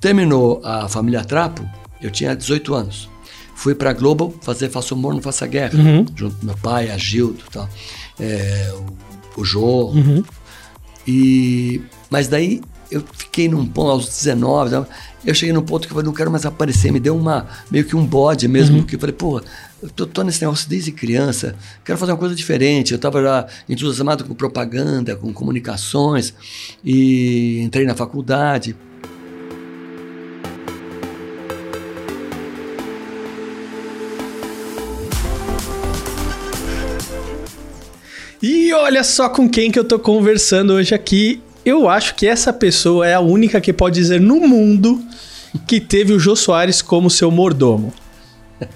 Terminou a família Trapo, eu tinha 18 anos. Fui pra Globo fazer Faça Humor, Não Faça Guerra. Uhum. Junto com meu pai, a Gildo tal. É, o, o Jô. Uhum. E, mas daí eu fiquei num ponto, aos 19, né? eu cheguei num ponto que eu falei, não quero mais aparecer. Me deu uma, meio que um bode mesmo, que eu falei, pô, eu tô, tô nesse negócio desde criança, quero fazer uma coisa diferente. Eu estava já entusiasmado com propaganda, com comunicações, e entrei na faculdade. E olha só com quem que eu tô conversando hoje aqui. Eu acho que essa pessoa é a única que pode dizer no mundo que teve o Jô Soares como seu mordomo.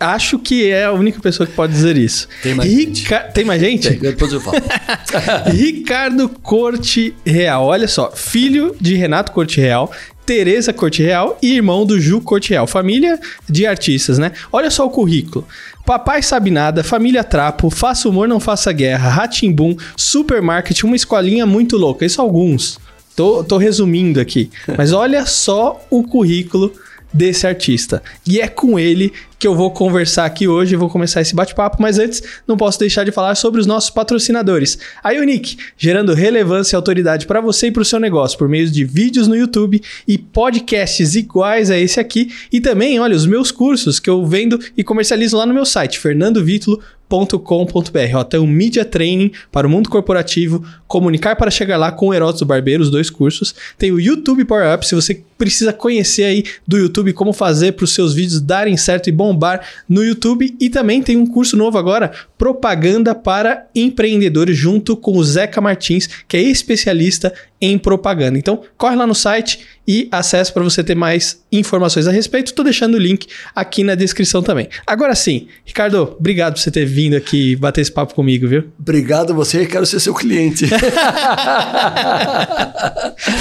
Acho que é a única pessoa que pode dizer isso. Tem mais Rica... Tem mais gente? Tem, depois eu falo. Ricardo Corte Real. Olha só, filho de Renato Corte Real, Tereza Corte Real e irmão do Ju Corte Real. Família de artistas, né? Olha só o currículo. Papai sabe nada, família Trapo, faça humor, não faça guerra, Ratimbum, supermarket, uma escolinha muito louca. Isso alguns. Tô, tô resumindo aqui. Mas olha só o currículo desse artista. E é com ele que eu vou conversar aqui hoje, vou começar esse bate-papo, mas antes não posso deixar de falar sobre os nossos patrocinadores. A Unique, gerando relevância e autoridade para você e para o seu negócio por meio de vídeos no YouTube e podcasts iguais a esse aqui e também, olha, os meus cursos que eu vendo e comercializo lá no meu site, fernandovitulo.com.br. Ó, tem um Media Training para o mundo corporativo, comunicar para chegar lá com o Herotos do Barbeiro, os dois cursos. Tem o YouTube Power Up, se você precisa conhecer aí do YouTube como fazer para os seus vídeos darem certo e bombar no YouTube. E também tem um curso novo agora, Propaganda para Empreendedores, junto com o Zeca Martins, que é especialista em propaganda. Então, corre lá no site e acesse para você ter mais informações a respeito. Estou deixando o link aqui na descrição também. Agora sim, Ricardo, obrigado por você ter vindo aqui bater esse papo comigo, viu? Obrigado você, quero ser seu cliente.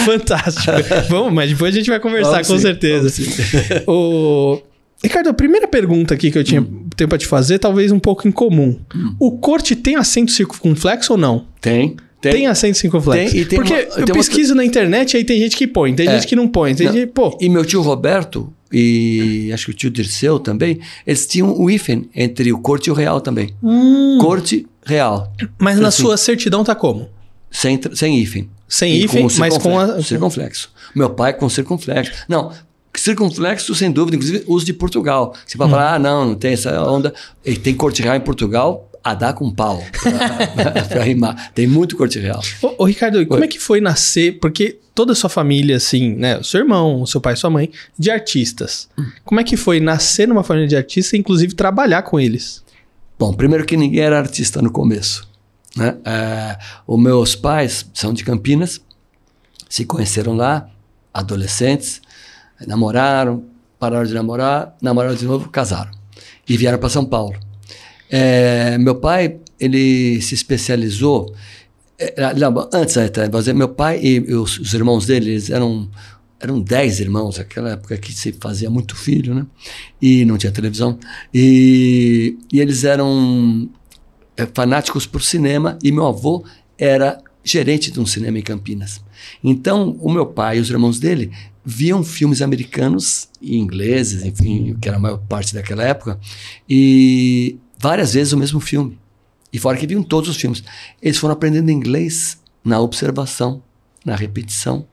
Fantástico. Vamos, mas depois a gente vai conversar, Vamos com sim, certeza. O... Ricardo, a primeira pergunta aqui que eu tinha Hum. tempo pra te fazer, talvez um pouco incomum. O corte tem acento circunflexo ou não? Tem, tem. Tem, acento circunflexo. Tem, e tem Porque uma- eu tem uma- pesquiso na internet e aí tem gente que põe, tem É. gente que não põe, tem Não. gente, pô, E meu tio Roberto, e acho que o tio Dirceu também, eles tinham o hífen entre o corte e o real também. Hum. Corte, real. mas na assim. sua certidão tá como? Sem, sem hífen. Sem hífen, mas com a... Circunflexo. Meu pai com circunflexo. Não, circunflexo sem dúvida, inclusive uso de Portugal. Você Hum. pode falar, ah, não, não tem essa onda. E tem corte real em Portugal, a dar com pau, pra, pra rimar. Tem muito corte real. Ô, ô, Ricardo, e como é que foi nascer? Porque toda a sua família, assim, né? O seu irmão, o seu pai, sua mãe, de artistas. Hum. Como é que foi nascer numa família de artistas e, inclusive, trabalhar com eles? Bom, primeiro que ninguém era artista no começo. Né? É, os meus pais são de Campinas, se conheceram lá, adolescentes, namoraram, pararam de namorar, namoraram de novo, casaram e vieram para São Paulo. É, meu pai, ele se especializou. é, não, antes, até, dizer, meu pai e os, os irmãos dele, eles eram eram dez irmãos, aquela época que se fazia muito filho, né? E não tinha televisão. E, e eles eram é, fanáticos por cinema e meu avô era gerente de um cinema em Campinas. Então, o meu pai e os irmãos dele viam filmes americanos e ingleses, enfim, que era a maior parte daquela época, e várias vezes o mesmo filme. E fora que viam todos os filmes. Eles foram aprendendo inglês na observação, na repetição.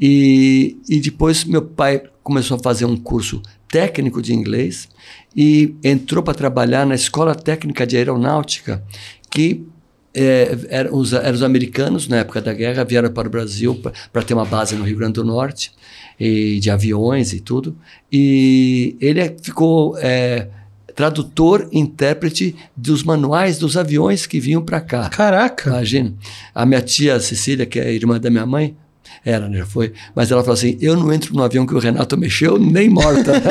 E, e depois meu pai começou a fazer um curso técnico de inglês e entrou para trabalhar na Escola Técnica de Aeronáutica, que é, eram, os, eram os americanos, na época da guerra, vieram para o Brasil para ter uma base no Rio Grande do Norte, e, de aviões e tudo. E ele ficou é, tradutor, intérprete dos manuais dos aviões que vinham para cá. Caraca! Imagina. A minha tia Cecília, que é irmã da minha mãe, era, já foi. Mas ela falou assim: eu não entro no avião que o Renato mexeu, nem morta.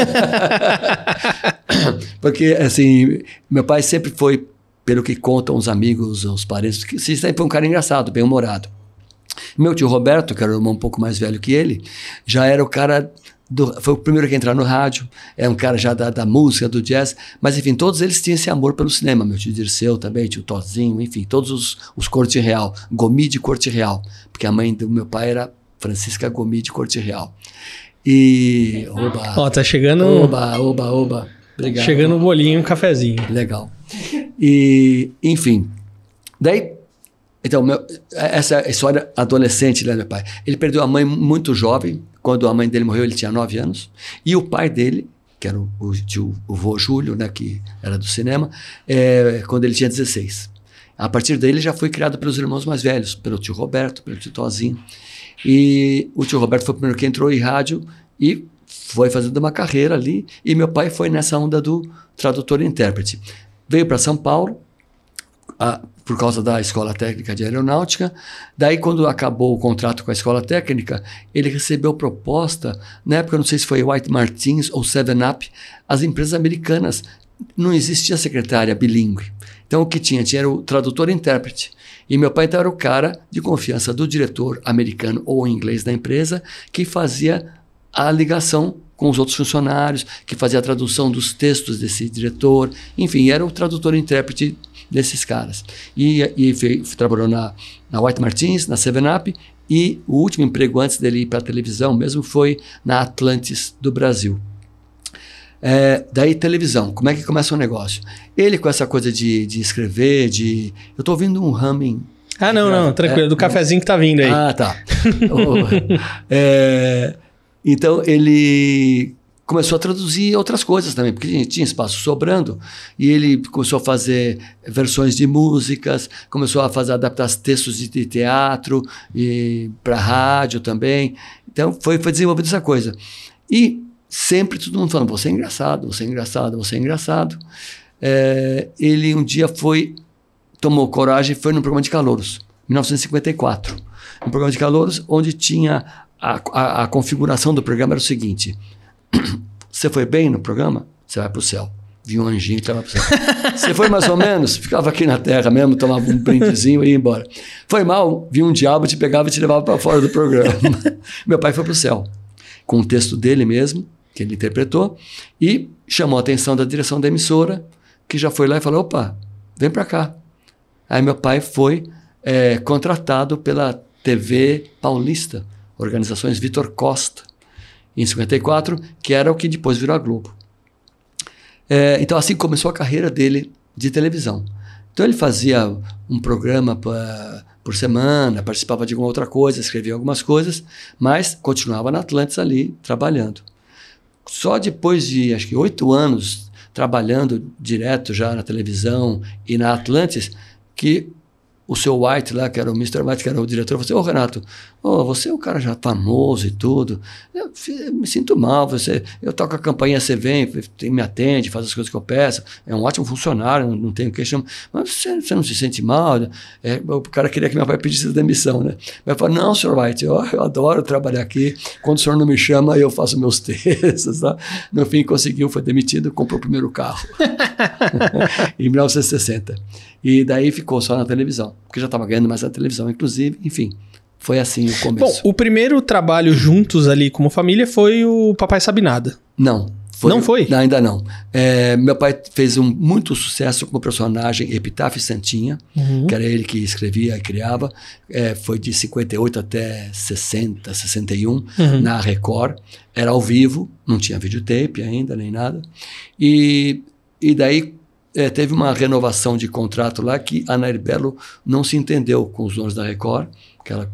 Porque, assim, meu pai sempre foi, pelo que contam os amigos, os parentes, que sempre foi um cara engraçado, bem-humorado. Meu tio Roberto, que era o irmão um pouco mais velho que ele, já era o cara. Do, foi o primeiro que entrar no rádio, é um cara já da, da, música, do jazz, mas enfim, todos eles tinham esse amor pelo cinema. Meu tio Dirceu também, tio Tozinho, enfim, todos os, os corte real, Gomi de corte real, porque a mãe do meu pai era Francisca Gomi de Corte Real. E. Oba! Ó, tá chegando. Oba, oba, oba. Chegando um bolinho, um cafezinho. Legal. E, enfim. Daí, então, meu, essa história adolescente, né, meu pai? Ele perdeu a mãe muito jovem. Quando a mãe dele morreu, ele tinha 9 anos. E o pai dele, que era o, o tio, o vô Júlio, né, que era do cinema, é, quando ele tinha 16. A partir daí, ele já foi criado pelos irmãos mais velhos, pelo tio Roberto, pelo tio Tozinho. E o tio Roberto foi o primeiro que entrou em rádio e foi fazendo uma carreira ali. E meu pai foi nessa onda do tradutor e intérprete. Veio para São Paulo, a, por causa da Escola Técnica de Aeronáutica. Daí, quando acabou o contrato com a Escola Técnica, ele recebeu proposta, na época, não sei se foi White Martins ou Seven Up, as empresas americanas. Não existia secretária bilíngue. Então, o que tinha? Tinha o tradutor e intérprete. E meu pai então, era o cara de confiança do diretor americano ou inglês da empresa que fazia a ligação com os outros funcionários, que fazia a tradução dos textos desse diretor. Enfim, era o tradutor e intérprete desses caras. E, e fez, trabalhou na, na White Martins, na Seven Up, e o último emprego antes dele ir para a televisão mesmo foi na Atlantis do Brasil. É, daí televisão, como é que começa o negócio? Ele com essa coisa de, de escrever, de. Eu estou ouvindo um humming. Ah, não, não, tranquilo, é, do cafezinho que tá vindo aí. Ah, tá. é, então ele começou a traduzir outras coisas também, porque tinha espaço sobrando, e ele começou a fazer versões de músicas, começou a fazer adaptar textos de, teatro e para rádio também. Então foi, foi desenvolvendo essa coisa. E sempre todo mundo falando, você é engraçado, você é engraçado, você é engraçado. É, ele um dia foi, tomou coragem e foi no programa de calouros, 1954. Um programa de calouros onde tinha a, a, a configuração do programa era o seguinte: você foi bem no programa, você vai para o céu. Vinha um anjinho que estava para o céu. Você foi mais ou menos, ficava aqui na terra mesmo, tomava um brindezinho e ia embora. Foi mal, vinha um diabo, te pegava e te levava para fora do programa. Meu pai foi para o céu, com o texto dele mesmo, que ele interpretou, e chamou a atenção da direção da emissora, que já foi lá e falou: opa, vem para cá. Aí meu pai foi é, contratado pela TV Paulista, Organizações Vitor Costa, em 54, que era o que depois virou a Globo. É, então assim começou a carreira dele de televisão. Então ele fazia um programa pra, por semana, participava de alguma outra coisa, escrevia algumas coisas, mas continuava na Atlantis ali trabalhando. Só depois de, acho que oito anos trabalhando direto já na televisão e na Atlantis, que o seu White lá, que era o Mr. White, que era o diretor, falou assim, ô Renato, oh, você é um cara já famoso e tudo, eu, me sinto mal, você, eu toco a campanha, você vem, me atende, faz as coisas que eu peço, é um ótimo funcionário, não, não tenho questão, mas você, você, não se sente mal? É, o cara queria que meu pai pedisse demissão, né? Mas eu falei, não, Sr. White, eu, eu, adoro trabalhar aqui, quando o senhor não me chama, eu faço meus textos, tá? No fim, conseguiu, foi demitido, comprou o primeiro carro, em 1960. E daí ficou só na televisão, porque já estava ganhando mais na televisão, inclusive, enfim. Foi assim o começo. Bom, o primeiro trabalho juntos ali como família foi o Papai Sabe Nada. Não. Foi, não foi? Não, ainda não. É, meu pai fez um muito sucesso como personagem Epitáfio Santinha, uhum. que era ele que escrevia e criava. É, foi de 58 até 60, 61, uhum. na Record. Era ao vivo, não tinha videotape ainda, nem nada. E, e daí, é, teve uma renovação de contrato lá que a Nair Belo não se entendeu com os donos da Record, que ela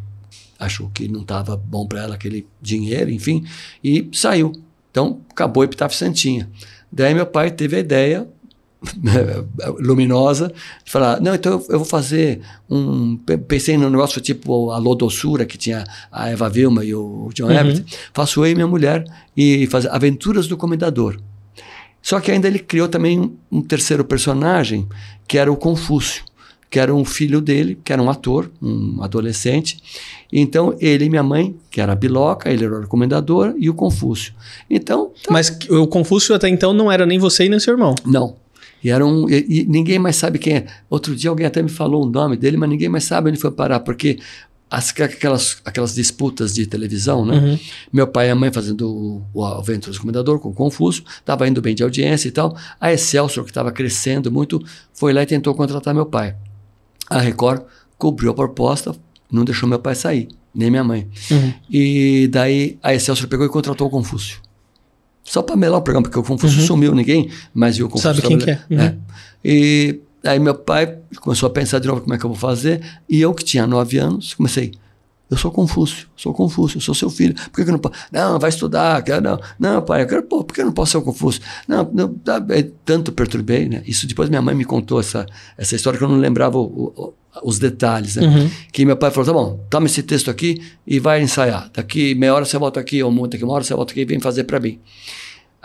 achou que não estava bom para ela aquele dinheiro, enfim, e saiu. Então, acabou o Epitáfio Santinha. Daí meu pai teve a ideia luminosa de falar, não, então eu vou fazer um... Pensei num negócio tipo a Lodossura, que tinha a Eva Vilma e o John uhum. Faço eu e minha mulher e fazer Aventuras do Comendador. Só que ainda ele criou também um terceiro personagem, que era o Confúcio, que era um filho dele, que era um ator, um adolescente. Então, ele e minha mãe, que era a Biloca, ele era o recomendador, e o Confúcio. Então. Tá. Mas o Confúcio até então não era nem você e nem seu irmão. Não. E, era um, e, e, ninguém mais sabe quem é. Outro dia alguém até me falou o nome dele, mas ninguém mais sabe onde foi parar, porque as, aquelas, aquelas disputas de televisão, né? Uhum. Meu pai e a mãe fazendo o, o Aventuras Comendador com o Confúcio, estava indo bem de audiência e tal. A Excelsior, que estava crescendo muito, foi lá e tentou contratar meu pai. A Record cobriu a proposta, não deixou meu pai sair. nem minha mãe. Uhum. E daí a Excelsior pegou e contratou o Confúcio. Só para melar o programa, porque o Confúcio sumiu, ninguém mais viu o Confúcio. Uhum. Sabe quem que é. trabalhar. É. E aí meu pai começou a pensar de novo como é que eu vou fazer. E eu, que tinha nove anos, comecei. Eu sou Confúcio, sou Confúcio, sou seu filho. Por que, que eu não posso? Não, vai estudar, quero, não. Não, pai, eu quero, pô, por que eu não posso ser o Confúcio? Não, não tá, é, tanto perturbei, né? Isso depois minha mãe me contou essa, essa história que eu não lembrava o- o- os detalhes, né? Uhum. Que meu pai falou: tá bom, toma esse texto aqui e vai ensaiar. Daqui meia hora você volta aqui, ou muito daqui uma hora você volta aqui e vem fazer para mim.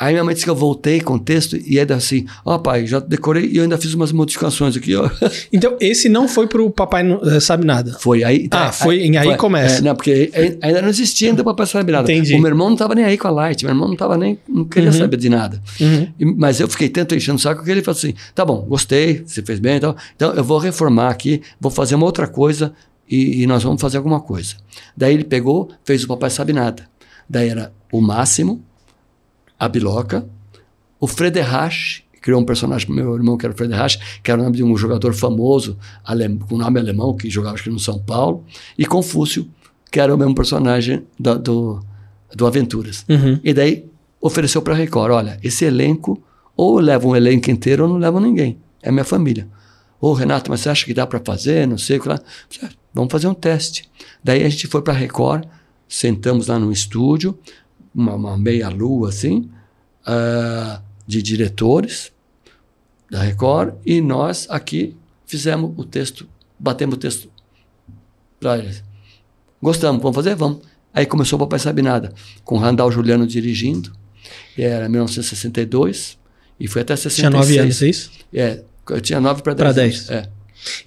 Aí minha mãe disse que eu voltei com o texto e ainda assim, ó pai, já decorei e eu ainda fiz umas modificações aqui, ó. Então, esse não foi pro Papai Não eh, Sabe Nada. Foi aí. Ah, foi- aí começa. É, não, porque aí- ainda não existia ainda Papai Sabe Nada. Entendi. O meu irmão não estava nem aí com a Light, meu irmão não estava nem, não queria Uhum. saber de nada. Uhum. E- Mas eu fiquei tanto enchendo o saco que ele falou assim: tá bom, gostei, você fez bem e tal. Então eu vou reformar aqui, vou fazer uma outra coisa e, e nós vamos fazer alguma coisa. Daí ele pegou, fez o Papai Sabe Nada. Daí era o Máximo, a Biloca, o Frederich, criou um personagem pro meu irmão que era o Frederich, que era o nome de um jogador famoso, com nome alemão, que jogava acho que no São Paulo, e Confúcio, que era o mesmo personagem da- do, do Aventuras. Uhum. E daí ofereceu para a Record: olha, esse elenco, ou leva um elenco inteiro ou não leva ninguém. É minha família. Ô, Renato, mas você acha que dá para fazer? Não sei o que lá. "Ah, Vamos fazer um teste. Daí a gente foi para a Record, sentamos lá no estúdio, uma, uma meia-lua assim, ah, de diretores da Record, e nós aqui fizemos o texto, batemos o texto para eles. Gostamos, vamos fazer? Vamos. Aí começou o Papai Sabe Nada, com Randall Juliano dirigindo. Era 1962 e foi até 66. Tinha nove anos, é isso? É, eu tinha 9 para 10. Pra 10. É.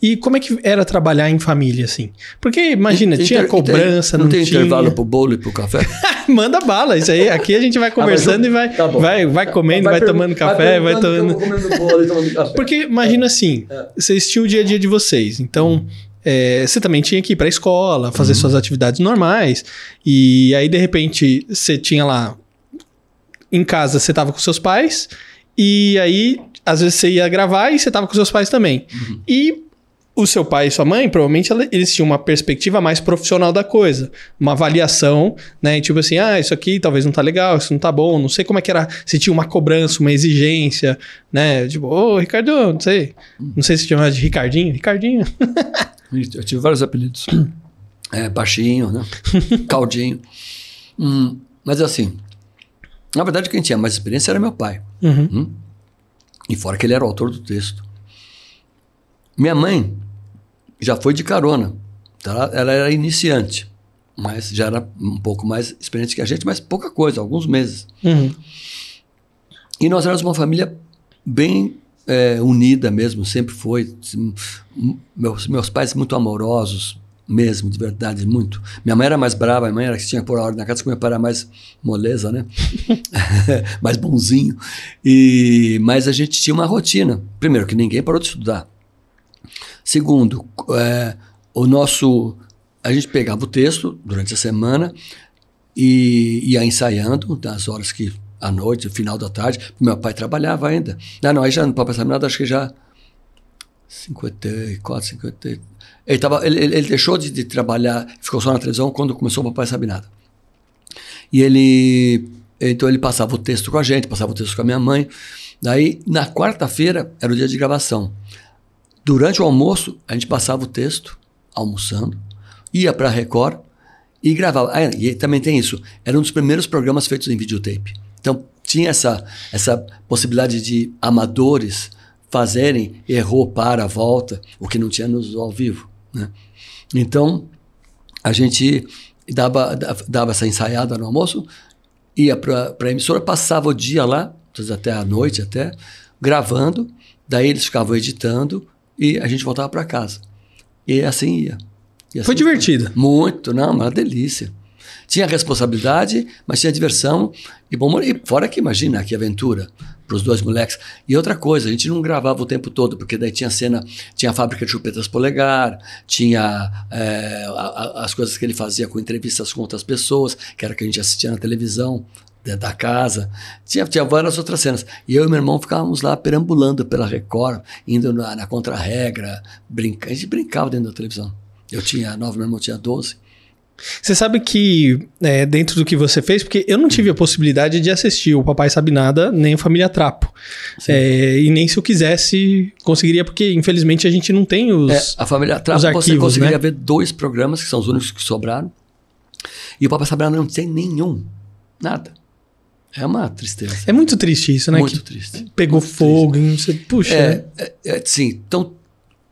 E como é que era trabalhar em família, assim? Porque, imagina, tinha Inter- cobrança, não, não, tem tinha... intervalo pro bolo e pro café? Manda bala, isso aí. Aqui a gente vai conversando e vai, Tá vai, vai comendo, vai, pergun- tomando café, vai, perguntando tomando... eu comendo bolo e tomando café. Porque imagina assim, É. vocês tinham o dia a dia de vocês, então é, você também tinha que ir pra escola, fazer Uhum. suas atividades normais, e aí de repente você tinha lá em casa você tava com seus pais, e aí às vezes você ia gravar e você tava com seus pais também. Uhum. E o seu pai e sua mãe, provavelmente eles tinham uma perspectiva mais profissional da coisa, uma avaliação, né? Tipo assim, ah, isso aqui talvez não tá legal, isso não tá bom, não sei como é que era, se tinha uma cobrança, uma exigência, né? Tipo, ô, Ricardo, não sei, não sei se chamava de Ricardinho, Ricardinho. Eu tive vários apelidos. É, baixinho, né? Caldinho. Hum, mas assim, na verdade quem tinha mais experiência era meu pai. Uhum. Hum? E fora que ele era o autor do texto. Minha mãe já foi de carona. Tá? Ela era iniciante, mas já era um pouco mais experiente que a gente, mas pouca coisa, alguns meses. Uhum. E nós éramos uma família bem é, unida mesmo, sempre foi. Sim, m- Meus, meus pais muito amorosos, mesmo, de verdade, muito. Minha mãe era mais brava, minha mãe era que tinha que pôr a ordem na casa, meu pai era mais moleza, né? mais bonzinho. E, mas a gente tinha uma rotina. Primeiro, que ninguém parou de estudar. Segundo, é, o nosso. A gente pegava o texto durante a semana e ia ensaiando nas horas que à noite, final da tarde. Meu pai trabalhava ainda. Não, não, aí já no Papai Sabe Nada, acho que já 54, 50. Ele, tava, ele ele deixou de, de trabalhar, ficou só na televisão quando começou o Papai Sabe Nada. E ele. Então ele passava o texto com a gente, passava o texto com a minha mãe. Daí, na quarta-feira, era o dia de gravação. Durante o almoço, a gente passava o texto, almoçando, ia para a Record e gravava. Ah, e também tem isso. Era um dos primeiros programas feitos em videotape. Então, tinha essa, essa possibilidade de amadores fazerem errou, para, volta, o que não tinha nos ao vivo. Né? Então, a gente dava, dava essa ensaiada no almoço, ia para a emissora, passava o dia lá, até a noite até, gravando, daí eles ficavam editando e a gente voltava para casa. E assim ia. E assim Foi divertida. Muito, não, uma delícia. Tinha responsabilidade, mas tinha diversão e bom. E fora que imagina que aventura para os dois moleques. E outra coisa, a gente não gravava o tempo todo, porque daí tinha cena, tinha a fábrica de chupetas polegar, tinha é, a- a- as coisas que ele fazia com entrevistas com outras pessoas, que era que a gente assistia na televisão dentro da casa. Tinha, tinha várias outras cenas. E eu e meu irmão ficávamos lá perambulando pela Record, indo na, na contra-regra, brincando. A gente brincava dentro da televisão. Eu tinha nove, meu irmão tinha 12. Você sabe que, é, dentro do que você fez, porque eu não tive a possibilidade de assistir o Papai Sabe Nada, nem o Família Trapo. É, e nem se eu quisesse, conseguiria, porque infelizmente a gente não tem os. É, a família Trapo, os você arquivos, conseguiria né? ver dois programas, que são os únicos que sobraram. E o Papai Sabe Nada não tem nenhum. Nada. É uma tristeza. É muito triste isso, né? Muito que triste. pegou Muito fogo, e não sei- puxa. É, é, é, sim, tão,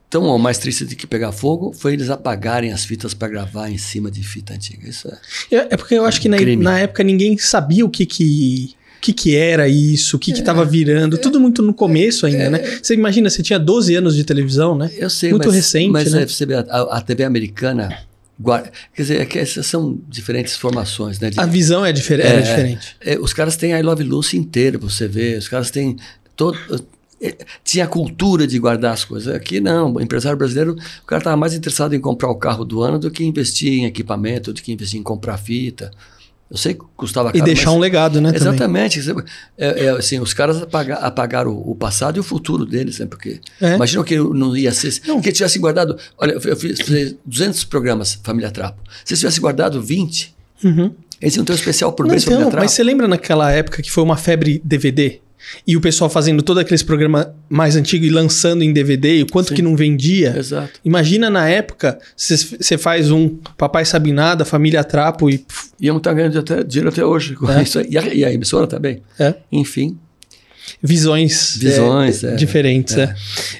tão mais triste do que pegar fogo foi eles apagarem as fitas para gravar em cima de fita antiga. Isso é. É, é porque eu acho que na, na época ninguém sabia o que que, o que, que era isso, o que, que tava virando, tudo muito no começo ainda, né? Você imagina, você tinha 12 anos de televisão, né? Eu sei, Muito mas, recente, mas né? é, você a, a TV americana. Guarda- quer dizer, é que essas são diferentes formações, né? De- A visão é, difer era diferente. é, os caras têm a I Love Lucy inteira pra você ver. Os caras têm. Todo, é, tinha a cultura de guardar as coisas. Aqui não. O empresário brasileiro, o cara estava mais interessado em comprar o carro do ano do que investir em equipamento, do que investir em comprar fita. Eu sei que custava E caro, deixar mas- um legado, né? Exatamente. É, é, assim, os caras apaga- apagaram o, passado e o futuro deles, né? Porque É. imagina que não ia ser. Não. Que tivesse guardado. Olha, eu fiz, fiz 200 programas Família Trapo. Se tivesse guardado 20, Uhum. eles iam ter um especial por Não, mês Família então, Trapo. mas você lembra naquela época que foi uma febre DVD? E o pessoal fazendo todo aqueles programas mais antigos e lançando em DVD, e o quanto Sim. que não vendia? Exato. Imagina na época, você faz um Papai Sabe Nada, Família Trapo e. pff, Iam estar ganhando até, dinheiro até hoje com É. isso. E a, e a emissora também. É. Enfim. Visões, Visões, é, é. diferentes. É.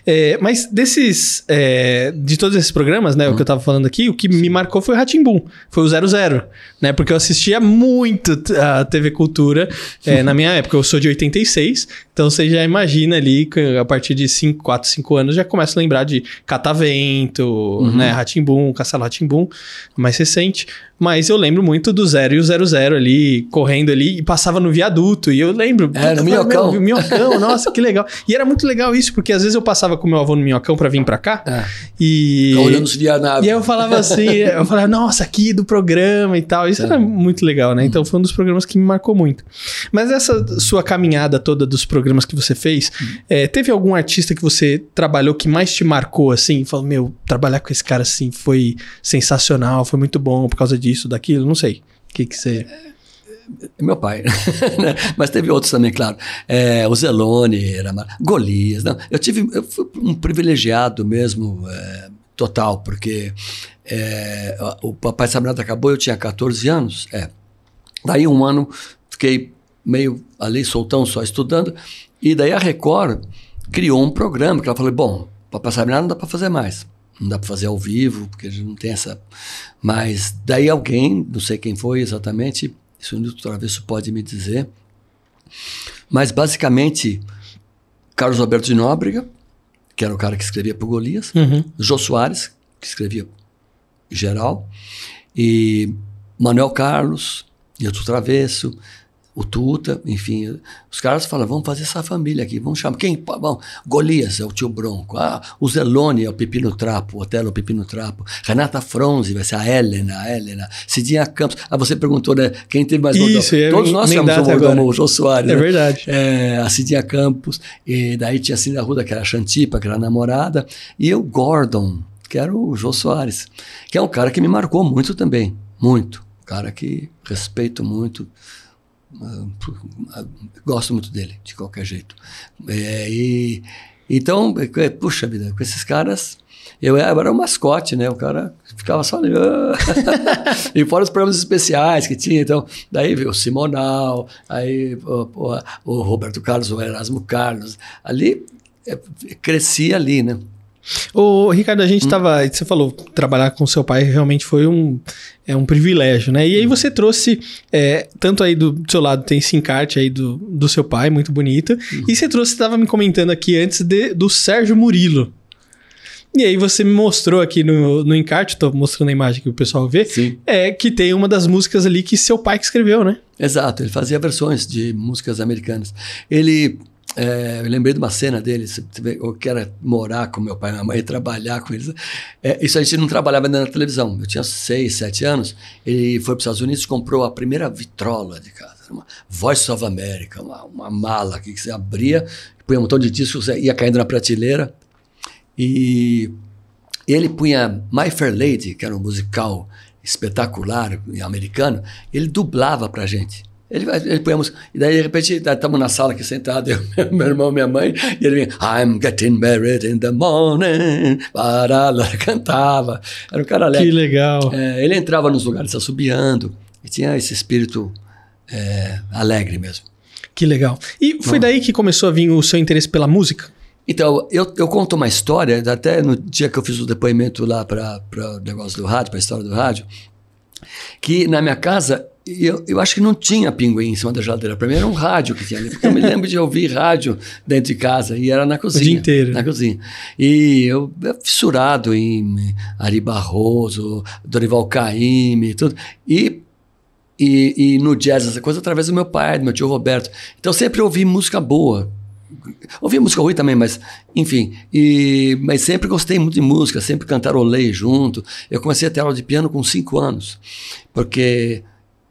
É, mas desses, é, de todos esses programas, né, o que eu tava falando aqui, o que me marcou foi o Ratimbum, foi o 00, né, porque eu assistia muito a TV Cultura é, na minha época, eu sou de 86, então você já imagina ali, a partir de 5, 4, 5 anos, já começa a lembrar de Catavento, né, Ratimbum, Castelo Ratimbum, mais recente, mas eu lembro muito do 0 e o 00 ali, correndo ali, e passava no viaduto, e eu lembro... É, no Minhocão. "Meu, minhocão, nossa, que legal. E era muito legal isso, porque às vezes eu passava com meu avô no minhocão pra vir pra cá. É. E. Tá olhando os vianáveis. E aí eu falava assim, eu falava, nossa, aqui do programa e tal. Isso era muito legal, né? Então foi um dos programas que me marcou muito. Mas essa sua caminhada toda dos programas que você fez, eh, teve algum artista que você trabalhou que mais te marcou, assim? Falou, meu, trabalhar com esse cara assim foi sensacional, foi muito bom por causa disso, daquilo, não sei. O que que você. Meu pai. né? Mas teve outros também, claro. É, o Zelone, era mar... Golias. Não. Eu tive eu fui um privilegiado mesmo, é, total, porque é, o Papai Sabe Nada acabou, eu tinha 14 anos. É. Daí um ano fiquei meio ali soltão, só estudando. E daí a Record criou um programa que ela falou: bom, Papai Sabe Nada não dá para fazer mais. Não dá para fazer ao vivo, porque a gente não tem essa. Mas daí alguém, não sei quem foi exatamente, isso o Nilton Travesso pode me dizer. Mas basicamente, Carlos Alberto de Nóbrega, que era o cara que escrevia para Golias, Uhum. Jô Soares, que escrevia geral, e Manuel Carlos, Nilton Travesso, o Tuta, enfim, os caras falam, vamos fazer essa família aqui, vamos chamar, quem? Bom, Golias é o tio Bronco, ah, o Zelone é o Pepino Trapo, o Otelo é o Pepino Trapo, Renata Fronzi vai ser a Helena, a Helena, Cidinha Campos, ah, você perguntou, né, quem teve mais Isso, ia Todos nós temos o agora. o Jô Soares, É né? verdade. É, a Cidinha Campos, e daí tinha a Cida Ruda, que era a Xantipa, que era a namorada, e o Gordon, que era o Jô Soares, que é um cara que me marcou muito também, muito. Um cara que respeito muito, gosto muito dele, de qualquer jeito. É, e, então, é, puxa vida, com esses caras, eu era o mascote, né? O cara ficava só ali. ah. e fora os programas especiais que tinha, então, daí veio o Simonal, aí o, o- o Roberto Carlos, o Erasmo Carlos, ali, é, cresci ali, né? Ô, Ricardo, a Hum. gente tava. Você falou, trabalhar com seu pai realmente foi um, é um privilégio, né? E aí você trouxe, é, tanto aí do seu lado tem esse encarte aí do, do seu pai, muito bonito. Hum. E você trouxe, você tava me comentando aqui antes de- do Sérgio Murilo. E aí você me mostrou aqui no, no encarte, tô mostrando a imagem que o pessoal vê, Sim. é que tem uma das músicas ali que seu pai que escreveu, né? Exato, ele fazia versões de músicas americanas. Ele, é, eu lembrei de uma cena dele, você vê, eu quero morar com meu pai e minha mãe, trabalhar com eles. É, isso a gente não trabalhava ainda na televisão. Eu tinha seis, sete anos. Ele foi para os Estados Unidos comprou a primeira vitrola de casa, uma Voice of America, uma, uma mala que você abria, punha um montão de discos, ia caindo na prateleira. E ele punha My Fair Lady, que era um musical espetacular americano, ele dublava pra gente. Ele, ele põe a música. E daí, de repente, estamos na sala aqui sentado, eu, meu irmão, minha mãe, e ele vem, I'm getting married in the morning. Parala, cantava. Era um cara alegre. Que legal. É, ele entrava nos lugares assobiando, e tinha esse espírito é, alegre mesmo. Que legal. E foi daí que começou a vir o seu interesse pela música? Então, eu, eu conto uma história, até no dia que eu fiz o depoimento lá para o negócio do rádio, para a história do rádio, que na minha casa, eu, eu acho que não tinha pinguim em cima da geladeira. Para mim era um rádio que tinha ali, porque eu me lembro de ouvir rádio dentro de casa e era na cozinha. O dia inteiro. Na cozinha. E eu, eu fissurado em Ari Barroso, Dorival Caymmi, tudo. E e, e, no jazz, essa coisa, através do meu pai, do meu tio Roberto. Então sempre ouvi música boa. Ouvi música ruim também, mas enfim. E, mas sempre gostei muito de música, sempre cantarolei junto. Eu comecei a ter aula de piano com cinco anos, porque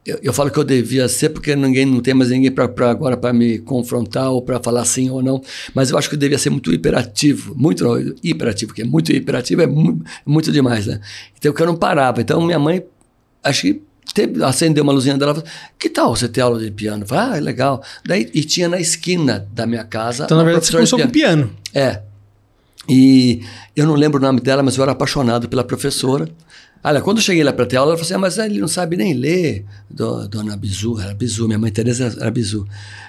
eu, eu falo que eu devia ser, porque ninguém não tem mais ninguém para agora para me confrontar ou para falar sim ou não. Mas eu acho que eu devia ser muito hiperativo, muito não, hiperativo, porque muito hiperativo é muito, muito demais, né? Então eu não parava. Então minha mãe, acho que Teve, acendeu uma luzinha dela, falou, que tal você ter aula de piano? Eu falei, ah, é legal. Daí, e tinha na esquina da minha casa. Então, na verdade, você começou com piano. É. E eu não lembro o nome dela, mas eu era apaixonado pela professora. Olha, quando eu cheguei lá para ter aula, ela falou assim: ah, mas ele não sabe nem ler. Dona Bizu, era Bizu, minha mãe Teresa era Bizu.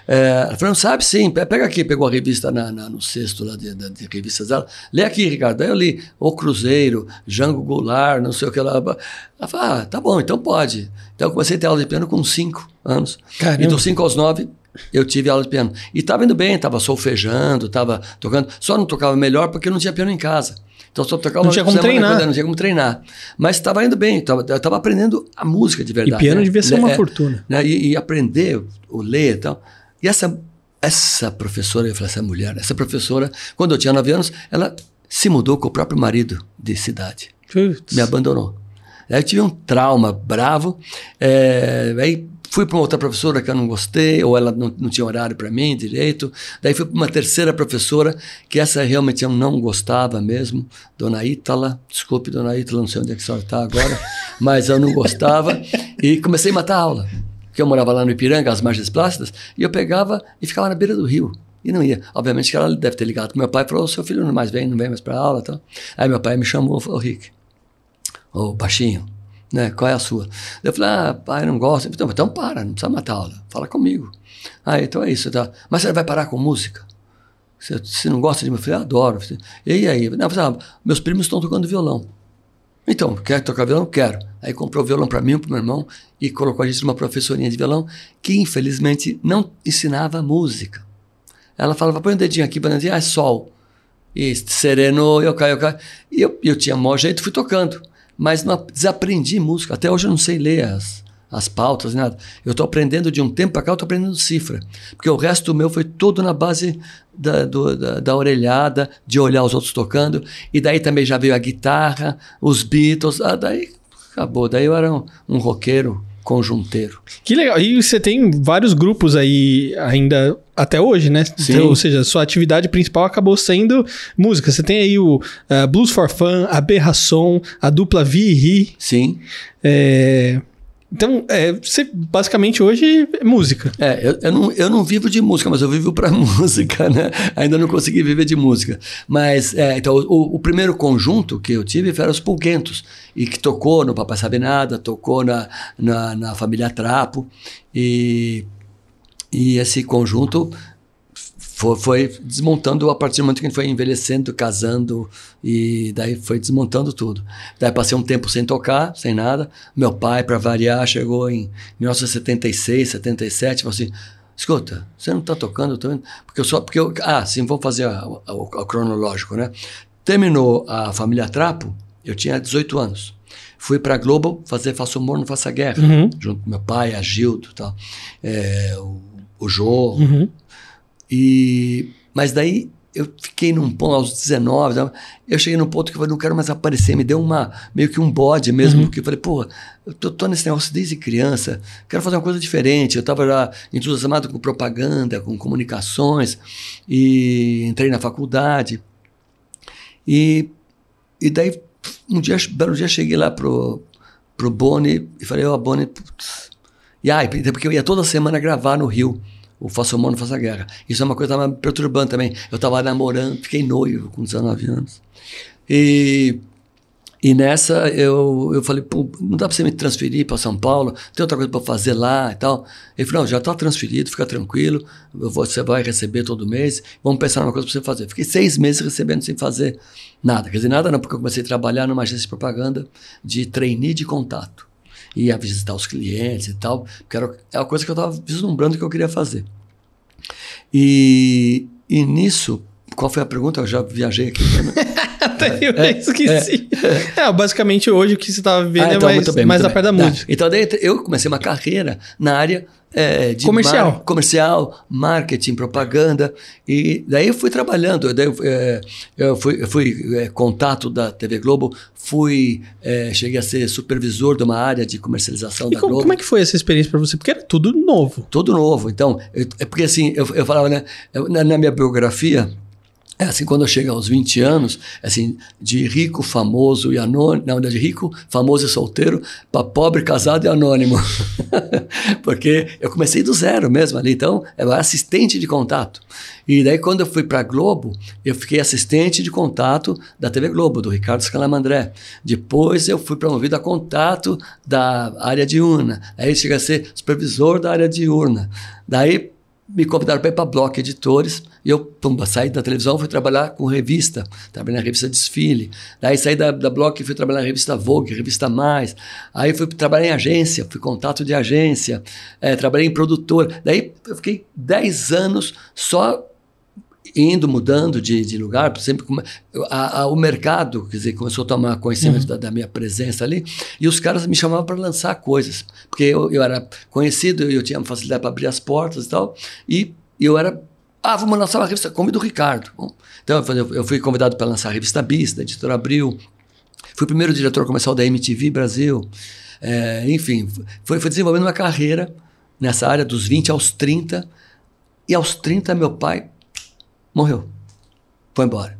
É, ela falou: não sabe sim, pega aqui. Pegou a revista na, na, no cesto lá de, de, de, revistas dela. Lê aqui, Ricardo. Aí eu li O Cruzeiro, Jango Goulart, não sei o que lá. Ela falou: ah, tá bom, então pode. Então eu comecei a ter aula de piano com 5 anos. Caramba. E dos 5 aos 9 eu tive aula de piano. E estava indo bem, estava solfejando, estava tocando. Só não tocava melhor porque não tinha piano em casa. Então só tocava não tinha como treinar. Coisa, não tinha como treinar. Mas estava indo bem, tava, eu estava aprendendo a música de verdade. E piano né? devia ser uma é, fortuna. Né? E, e, aprender, o ler e tal. E essa, essa professora, eu falei, essa mulher, essa professora, quando eu tinha 9 anos, ela se mudou com o próprio marido de cidade. Putz. Me abandonou. Aí eu tive um trauma bravo. É, aí Fui para uma outra professora que eu não gostei, ou ela não, não tinha horário para mim direito. Daí fui para uma terceira professora, que essa realmente eu não gostava mesmo, Dona Ítala. Desculpe, Dona Ítala, não sei onde é que a senhora está agora, mas eu não gostava. E comecei a matar a aula. Porque eu morava lá no Ipiranga, às margens plácidas, e eu pegava e ficava na beira do rio. E não ia. Obviamente que ela deve ter ligado para meu pai e falou: seu filho não mais vem, não vem mais para aula. Tal. Aí meu pai me chamou, falou: Rick, ô baixinho, né? Qual é a sua? Eu falei, ah, pai, não gosto. Então, então para, não precisa matar a aula. Fala comigo. Ah, então é isso. Tá. Mas você vai parar com música? Você, você não gosta de mim? Eu falei, adoro. E aí? Não, falei, ah, meus primos estão tocando violão. Então, quer tocar violão? Quero. Aí comprou violão para mim para meu irmão e colocou a gente numa professorinha de violão que, infelizmente, não ensinava música. Ela falava, põe um dedinho aqui, dizer, ah, é sol. E sereno, eu caio, eu caio. E eu, eu tinha maior jeito, fui tocando mas não, desaprendi música. Até hoje eu não sei ler as, as pautas, nada. Eu estou aprendendo de um tempo para cá, eu estou aprendendo cifra. Porque o resto do meu foi todo na base da, do, da, da, orelhada, de olhar os outros tocando. E daí também já veio a guitarra, os Beatles. Ah, daí acabou. Daí eu era um, um roqueiro conjunteiro. Que legal. E você tem vários grupos aí ainda até hoje, né? Sim. Então, ou seja, sua atividade principal acabou sendo música. Você tem aí o uh, Blues for Fun, a Berração, a dupla Vi e Ri. Sim. É... Então, é, você basicamente hoje é música. É, eu, eu, não, eu não vivo de música, mas eu vivo para música, né? Ainda não consegui viver de música. Mas, é, então, o, o, primeiro conjunto que eu tive foi os Pulguentos, e que tocou no Papai Sabe Nada, tocou na, na, na Família Trapo, e, e esse conjunto foi, foi, desmontando a partir do momento que a gente foi envelhecendo, casando e daí foi desmontando tudo. Daí passei um tempo sem tocar, sem nada. Meu pai, para variar, chegou em 1976, 77, falou assim: escuta, você não está tocando, tô porque eu só, porque eu, ah, sim, vamos fazer o cronológico, né? Terminou a família Trapo, eu tinha 18 anos. Fui para Globo fazer Faça Humor, Não Faça Guerra, uhum. junto com meu pai, a Gildo, tal, é, o, o Jô, uhum. E, mas daí eu fiquei num ponto, aos 19, eu cheguei num ponto que eu falei, não quero mais aparecer, me deu uma, meio que um bode mesmo, uhum. porque eu falei, pô, eu tô, tô, nesse negócio desde criança, quero fazer uma coisa diferente, eu estava já entusiasmado com propaganda, com comunicações, e entrei na faculdade, e, e daí, um dia, belo dia, cheguei lá pro, pro Boni e falei, ó, oh, Boni, putz. E aí, porque eu ia toda semana gravar no Rio, o Faça Humano, Faça Guerra. Isso é uma coisa que estava me perturbando também. Eu estava namorando, fiquei noivo com 19 anos. E e nessa eu, eu falei, pô, não dá para você me transferir para São Paulo, tem outra coisa para fazer lá e tal. Ele falou, não, já está transferido, fica tranquilo, você vai receber todo mês, vamos pensar numa coisa para você fazer. Fiquei seis meses recebendo sem fazer nada. Quer dizer, nada não, porque eu comecei a trabalhar numa agência de propaganda de trainee de contato. Ia visitar os clientes e tal, porque era, é uma coisa que eu estava vislumbrando que eu queria fazer. E, e nisso, qual foi a pergunta? Eu já viajei aqui. Né? Até eu é, esqueci. É, é. basicamente hoje o que você estava vivendo ah, então, é mais, bem, mais da perto da tá. música. Então daí eu comecei uma carreira na área é, de comercial. Mar, comercial, marketing, propaganda. E daí eu fui trabalhando. Daí, é, eu fui, eu fui é, contato da TV Globo, fui, é, cheguei a ser supervisor de uma área de comercialização e da como, Globo. Como é que foi essa experiência para você? Porque era tudo novo. Tudo novo. Então, eu, é porque assim, eu, eu falava, né, na, na minha biografia, é assim, quando eu chego aos 20 anos, assim, de rico, famoso e anônimo, não, de rico, famoso e solteiro, para pobre, casado e anônimo. Porque eu comecei do zero mesmo ali, então eu era assistente de contato. E daí, quando eu fui para Globo, eu fiquei assistente de contato da TV Globo, do Ricardo Scalamandré. Depois eu fui promovido a contato da área diurna. Aí chega a ser supervisor da área diurna. Daí me convidaram para ir para Block Editores e eu pumba, saí da televisão fui trabalhar com revista, trabalhei na revista Desfile. Daí saí da, da e fui trabalhar na revista Vogue, revista Mais. Aí fui trabalhar em agência, fui contato de agência, é, trabalhei em produtor. Daí eu fiquei 10 anos só indo, mudando de, de lugar, sempre a, a, o mercado, quer dizer, começou a tomar conhecimento uhum. da, da, minha presença ali, e os caras me chamavam para lançar coisas, porque eu, eu era conhecido, eu tinha facilidade para abrir as portas e tal, e eu era ah, vamos lançar uma revista, convido o Ricardo. Bom, então eu fui convidado para lançar a revista Bis, da editora Abril, fui o primeiro diretor comercial da MTV Brasil, é, enfim, foi, foi desenvolvendo uma carreira nessa área dos 20 aos 30, e aos 30 meu pai morreu. Foi embora.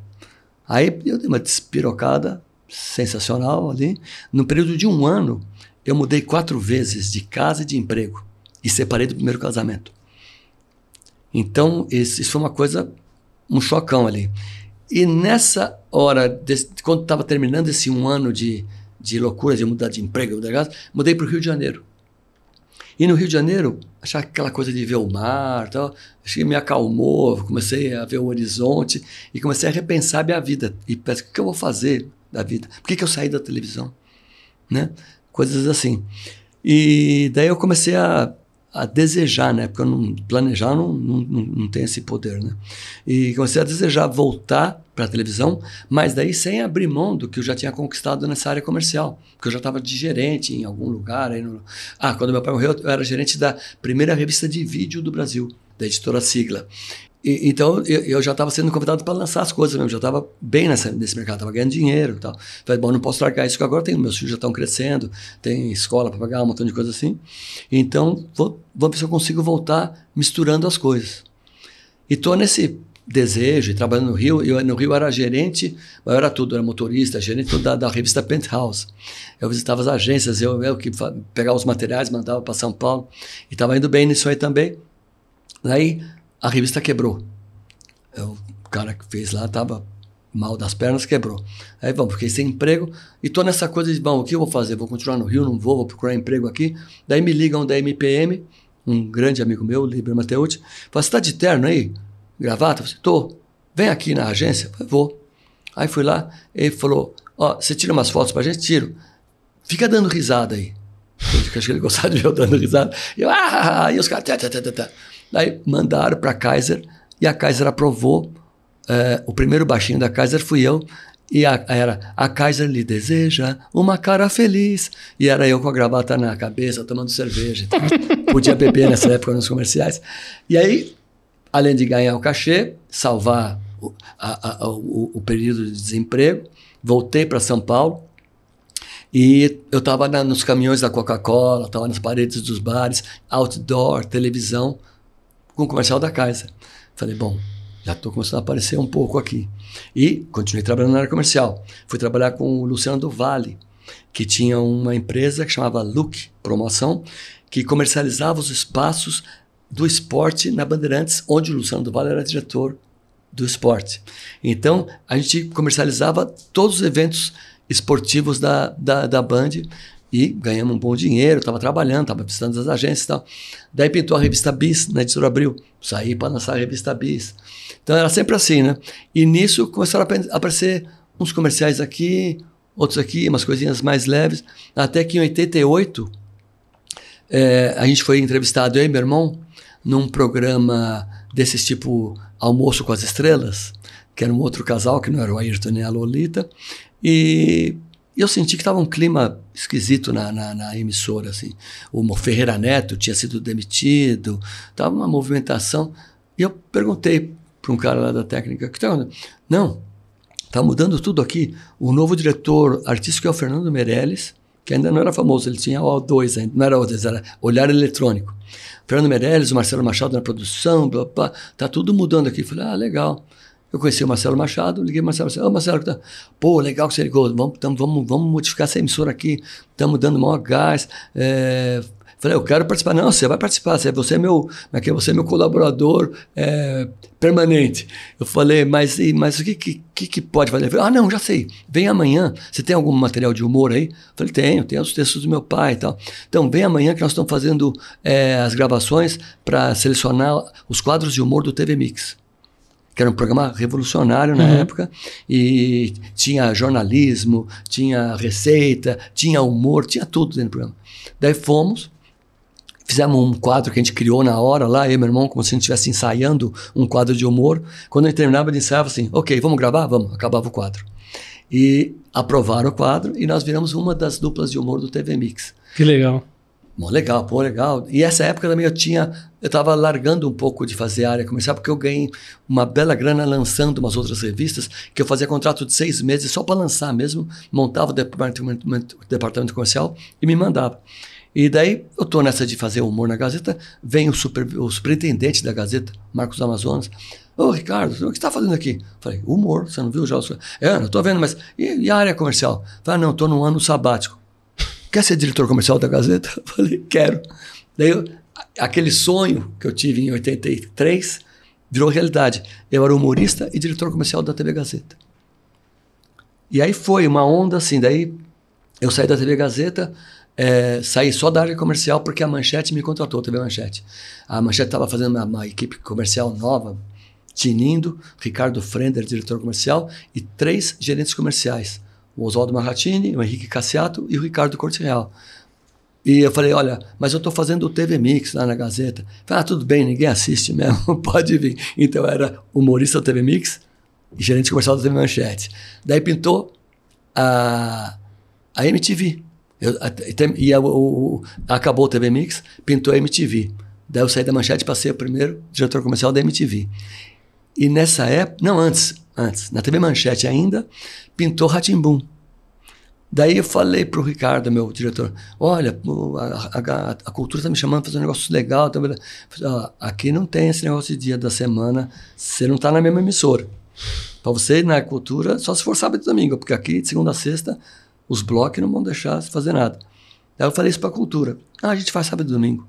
Aí eu dei uma despirocada sensacional ali. No período de um ano, eu mudei quatro vezes de casa e de emprego. E separei do primeiro casamento. Então, isso foi uma coisa, um chocão ali. E nessa hora, desse, quando estava terminando esse um ano de, de loucura, de mudar de emprego, mudar de casa, mudei para o Rio de Janeiro. E no Rio de Janeiro, achar aquela coisa de ver o mar, tal, acho que me acalmou, comecei a ver o horizonte e comecei a repensar a minha vida. E pensei, o que eu vou fazer da vida? Por que, que eu saí da televisão? Né? Coisas assim. E daí eu comecei a a desejar, né? Porque eu não planejar não, não, não tem esse poder, né? E comecei a desejar voltar para a televisão, mas daí sem abrir mão do que eu já tinha conquistado nessa área comercial, porque eu já estava de gerente em algum lugar. Aí no... Ah, quando meu pai morreu, eu era gerente da primeira revista de vídeo do Brasil, da editora Sigla. E, então eu, eu, já estava sendo convidado para lançar as coisas mesmo, já estava bem nessa, nesse mercado, estava ganhando dinheiro e tal. Falei, bom, não posso largar isso, que agora tenho, meus filhos já estão crescendo, tem escola para pagar, um montão de coisa assim. Então vou, vou ver se eu consigo voltar misturando as coisas. E estou nesse desejo, e trabalhando no Rio, eu no Rio era gerente, eu era tudo, era motorista, gerente da, da revista Penthouse. Eu visitava as agências, eu, eu que pegava os materiais, mandava para São Paulo, e estava indo bem nisso aí também. Daí a revista quebrou. Eu, o cara que fez lá estava mal das pernas, quebrou. Aí, vamos, fiquei sem emprego e tô nessa coisa de, bom, o que eu vou fazer? Vou continuar no Rio, não vou, vou procurar emprego aqui. Daí me ligam da MPM, um grande amigo meu, Liber Mateucci, falou, você tá de terno aí? Gravata? Eu falei, tô. Vem aqui na agência? Eu falei, vou. Aí fui lá, ele falou, ó, você tira umas fotos pra gente? Tiro. Fica dando risada aí. Eu acho que ele gostava de ver eu dando risada. E eu, ah, e os caras, tá. Daí mandaram para a Kaiser e a Kaiser aprovou. É, o primeiro baixinho da Kaiser fui eu. E a, era a Kaiser lhe deseja uma cara feliz. E era eu com a gravata na cabeça, tomando cerveja. Podia beber nessa época nos comerciais. E aí, além de ganhar o cachê, salvar o, a, a, o, o período de desemprego, voltei para São Paulo. E eu estava nos caminhões da Coca-Cola, estava nas paredes dos bares, outdoor, televisão com o comercial da Kaiser. Falei, bom, já estou começando a aparecer um pouco aqui. E continuei trabalhando na área comercial. Fui trabalhar com o Luciano do Vale, que tinha uma empresa que chamava Look Promoção, que comercializava os espaços do esporte na Bandeirantes, onde o Luciano Duval era diretor do esporte. Então, a gente comercializava todos os eventos esportivos da, da, da Band e ganhamos um bom dinheiro, estava trabalhando, estava visitando as agências e tal. Daí pintou a revista Bis, na editora Abril. Saí para lançar a revista Bis. Então era sempre assim, né? E nisso começaram a aparecer uns comerciais aqui, outros aqui, umas coisinhas mais leves. Até que em 88, é, a gente foi entrevistado, eu e meu irmão, num programa desses tipo Almoço com as Estrelas, que era um outro casal, que não era o Ayrton nem a Lolita. E e eu senti que estava um clima esquisito na, na, na, emissora, assim. O Ferreira Neto tinha sido demitido, estava uma movimentação. E eu perguntei para um cara lá da técnica, que tá, não, está mudando tudo aqui. O novo diretor artístico é o Fernando Meirelles, que ainda não era famoso, ele tinha o O2 ainda, não era O2, era Olhar Eletrônico. Fernando Meirelles, o Marcelo Machado na produção, blá, blá, tá tudo mudando aqui. Falei, ah, legal. Eu conheci o Marcelo Machado, liguei o Marcelo, Marcelo, oh, Marcelo, tá, pô, legal que você ligou, vamos, tamo, vamos, vamos modificar essa emissora aqui, estamos dando maior gás. É, falei, eu quero participar. Não, você vai participar, você é meu, aqui, é você é meu colaborador é, permanente. Eu falei, mas, mas o que, que, que pode fazer? Falei, ah, não, já sei, vem amanhã, você tem algum material de humor aí? Falei, tenho, tenho os textos do meu pai e tal. Então, vem amanhã que nós estamos fazendo é, as gravações para selecionar os quadros de humor do TV Mix que era um programa revolucionário na uhum. época, e tinha jornalismo, tinha receita, tinha humor, tinha tudo dentro do programa. Daí fomos, fizemos um quadro que a gente criou na hora lá, eu e meu irmão, como se a gente estivesse ensaiando um quadro de humor. Quando a gente terminava de ensaiar, assim, ok, vamos gravar? Vamos, acabava o quadro. E aprovaram o quadro e nós viramos uma das duplas de humor do TV Mix. Que legal. Bom, legal, pô, legal. E essa época também eu tinha, eu estava largando um pouco de fazer área comercial, porque eu ganhei uma bela grana lançando umas outras revistas, que eu fazia contrato de seis meses só para lançar mesmo, montava o departamento, departamento comercial e me mandava. E daí eu tô nessa de fazer humor na Gazeta, vem o, super, o superintendente da Gazeta, Marcos Amazonas, Ô, Ricardo, o que está fazendo aqui? Falei, humor, você não viu já? É, eu estou vendo, mas e, e, a área comercial? Falei, não, estou num ano sabático quer ser diretor comercial da Gazeta? Eu falei, quero. Daí, eu, aquele sonho que eu tive em 83 virou realidade. Eu era humorista e diretor comercial da TV Gazeta. E aí foi uma onda assim, daí eu saí da TV Gazeta, é, saí só da área comercial porque a Manchete me contratou, a TV Manchete. A Manchete estava fazendo uma, uma, equipe comercial nova, tinindo, Ricardo Frender, diretor comercial, e três gerentes comerciais o Oswaldo Marratini, o Henrique Cassiato e o Ricardo Corte Real. E eu falei, olha, mas eu estou fazendo o TV Mix lá na Gazeta. Falei, ah, tudo bem, ninguém assiste mesmo, pode vir. Então era humorista do TV Mix e gerente comercial da TV Manchete. Daí pintou a, a MTV. Eu, a, e a, o, acabou o TV Mix, pintou a MTV. Daí eu saí da Manchete para ser o primeiro diretor comercial da MTV. E nessa época, não antes, antes, na TV Manchete ainda, pintou Ratimbum. Daí eu falei para o Ricardo, meu diretor, olha, a, a, a cultura está me chamando para fazer um negócio legal. Tá, aqui não tem esse negócio de dia da semana, você não está na mesma emissora. Para você ir na cultura, só se for sábado e domingo, porque aqui, de segunda a sexta, os blocos não vão deixar você fazer nada. Daí eu falei isso para a cultura. Ah, a gente faz sábado e domingo.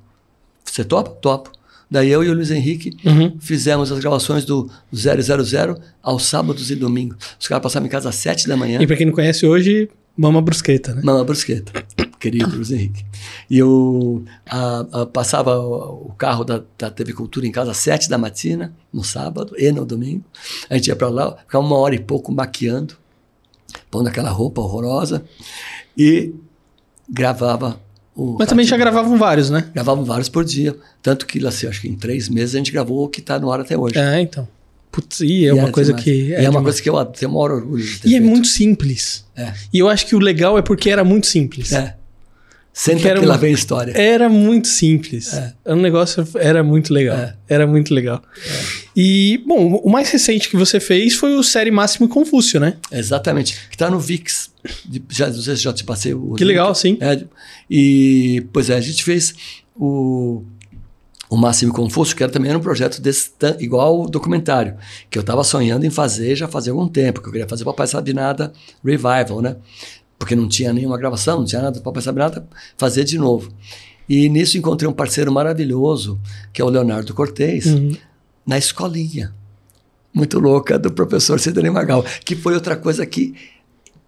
Você topa? Topo. Daí eu e o Luiz Henrique uhum. fizemos as gravações do 000 aos sábados e domingos. Os caras passavam em casa às 7 da manhã. E para quem não conhece hoje, Mama Brusqueta, né? Mama Brusqueta, querido Luiz Henrique. E eu a, a, passava o, o carro da, da, TV Cultura em casa às 7 da matina, no sábado e no domingo. A gente ia para lá, ficava uma hora e pouco maquiando, pondo aquela roupa horrorosa e gravava mas também já gravavam vários, né? Gravavam vários por dia. Tanto que, assim, acho que em três meses a gente gravou o que está no ar até hoje. É, então. Putz, e é e uma coisa demais. que. É, é uma coisa que eu tenho maior orgulho de ter E é feito. é muito simples. É. E eu acho que o legal é porque era muito simples. É. Senta era que lá vem a história. Era muito simples. É. O negócio era muito legal. É. Era muito legal. É. E, bom, o mais recente que você fez foi o Série Máximo Confúcio, né? Exatamente. Que tá no VIX. Já, não sei se já te passei o. Que link. legal, sim. É, e, pois é, a gente fez o, o Máximo Confúcio, que era, também era um projeto desse, igual o documentário, que eu estava sonhando em fazer já fazia algum tempo, que eu queria fazer Papai Sabe Nada Revival, né? Porque não tinha nenhuma gravação, não tinha nada, o Papai Sabe Nada, fazer de novo. E nisso encontrei um parceiro maravilhoso, que é o Leonardo Cortez, uhum. na escolinha. Muito louca, do professor Sidney Magal. Que foi outra coisa que.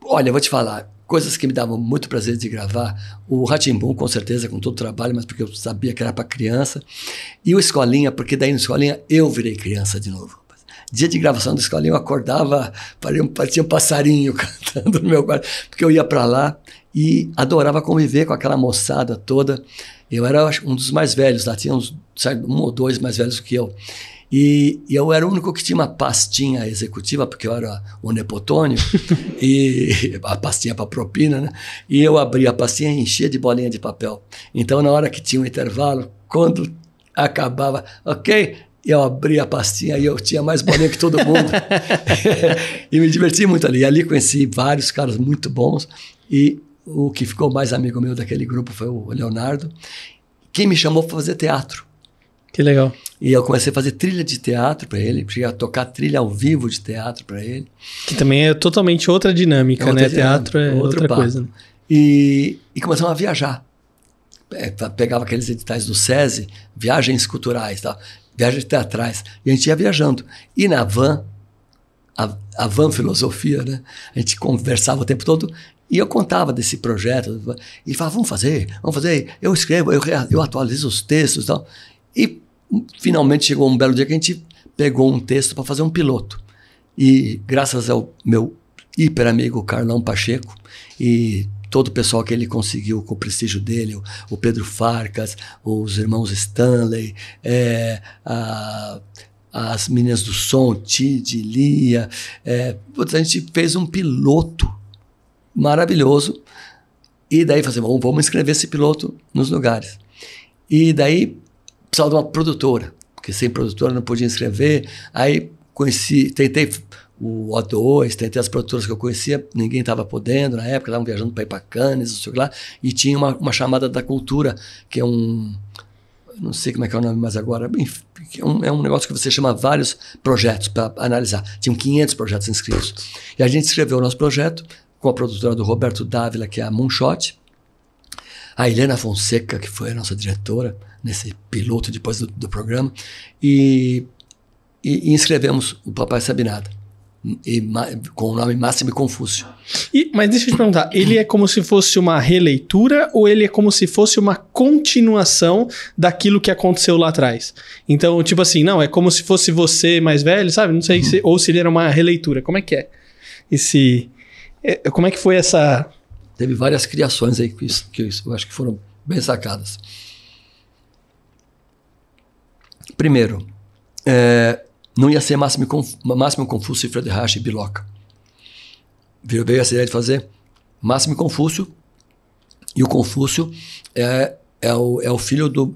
Olha, eu vou te falar, coisas que me davam muito prazer de gravar. O Ratimbum, com certeza, com todo o trabalho, mas porque eu sabia que era para criança. E o Escolinha, porque daí no Escolinha eu virei criança de novo. Dia de gravação do Escolinha eu acordava, parecia um passarinho cantando no meu quarto, porque eu ia para lá e adorava conviver com aquela moçada toda. Eu era um dos mais velhos, lá tinha uns, sabe, um ou dois mais velhos que eu. E, e, eu era o único que tinha uma pastinha executiva, porque eu era o nepotônio, e a pastinha para propina, né? E eu abria a pastinha e enchia de bolinha de papel. Então, na hora que tinha um intervalo, quando acabava, ok, eu abria a pastinha e eu tinha mais bolinha que todo mundo. e me diverti muito ali. E ali conheci vários caras muito bons. E o que ficou mais amigo meu daquele grupo foi o Leonardo, quem me chamou para fazer teatro. Que legal. E eu comecei a fazer trilha de teatro para ele, cheguei a tocar trilha ao vivo de teatro para ele. Que também é totalmente outra dinâmica, é outra né? Dinâmica, teatro é outra coisa. Né? E, e começamos a viajar. É, pegava aqueles editais do SESI, viagens culturais, tal, viagens teatrais, e a gente ia viajando. E na van, a, a van filosofia, né? A gente conversava o tempo todo e eu contava desse projeto. E falava, vamos fazer, vamos fazer. Eu escrevo, eu, eu atualizo os textos e tal. E finalmente chegou um belo dia que a gente pegou um texto para fazer um piloto. E graças ao meu hiper amigo Carlão Pacheco e todo o pessoal que ele conseguiu com o prestígio dele, o, o Pedro Farcas, os irmãos Stanley, é, a, as meninas do som, Tid, Lia, é, a gente fez um piloto maravilhoso. E daí falei, assim, vamos escrever esse piloto nos lugares. E daí precisava de uma produtora, porque sem produtora não podia escrever. Aí conheci, tentei o O2, tentei as produtoras que eu conhecia, ninguém estava podendo na época, estavam viajando para ir para Cannes, não sei lá, e tinha uma, uma chamada da cultura, que é um não sei como é que é o nome mais agora, enfim, é, um, é um negócio que você chama vários projetos para analisar. Tinham 500 projetos inscritos. E a gente escreveu o nosso projeto, com a produtora do Roberto Dávila, que é a Moonshot, a Helena Fonseca, que foi a nossa diretora nesse piloto depois do, do programa, e, e, e, inscrevemos o Papai Sabe Nada, e, com o nome Máximo Confúcio. E, mas deixa eu te perguntar, ele é como se fosse uma releitura ou ele é como se fosse uma continuação daquilo que aconteceu lá atrás? Então, tipo assim, não, é como se fosse você mais velho, sabe? Não sei, uhum. se, ou se ele era uma releitura. Como é que é esse é, como é que foi essa. Teve várias criações aí que, que eu acho que foram bem sacadas. Primeiro, é, não ia ser Máximo, Máximo Confúcio e Frederich e Biloca. Veio essa ideia de fazer Máximo Confúcio, e o Confúcio é, é, o, é o filho do.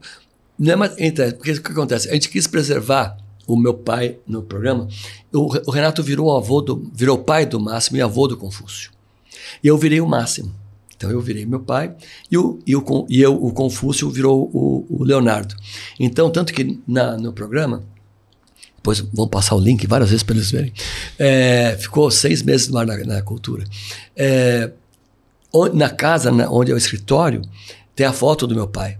Não é mais, porque o que acontece? A gente quis preservar o meu pai no programa, o, o Renato virou avô do, virou pai do Máximo e avô do Confúcio. E eu virei o Máximo. Então eu virei meu pai e, o, e, o, e eu, o Confúcio virou o, o Leonardo. Então, tanto que na, no programa, depois vão passar o link várias vezes para eles verem, é, ficou seis meses no ar na, na cultura. É, na casa na, onde é o escritório, tem a foto do meu pai.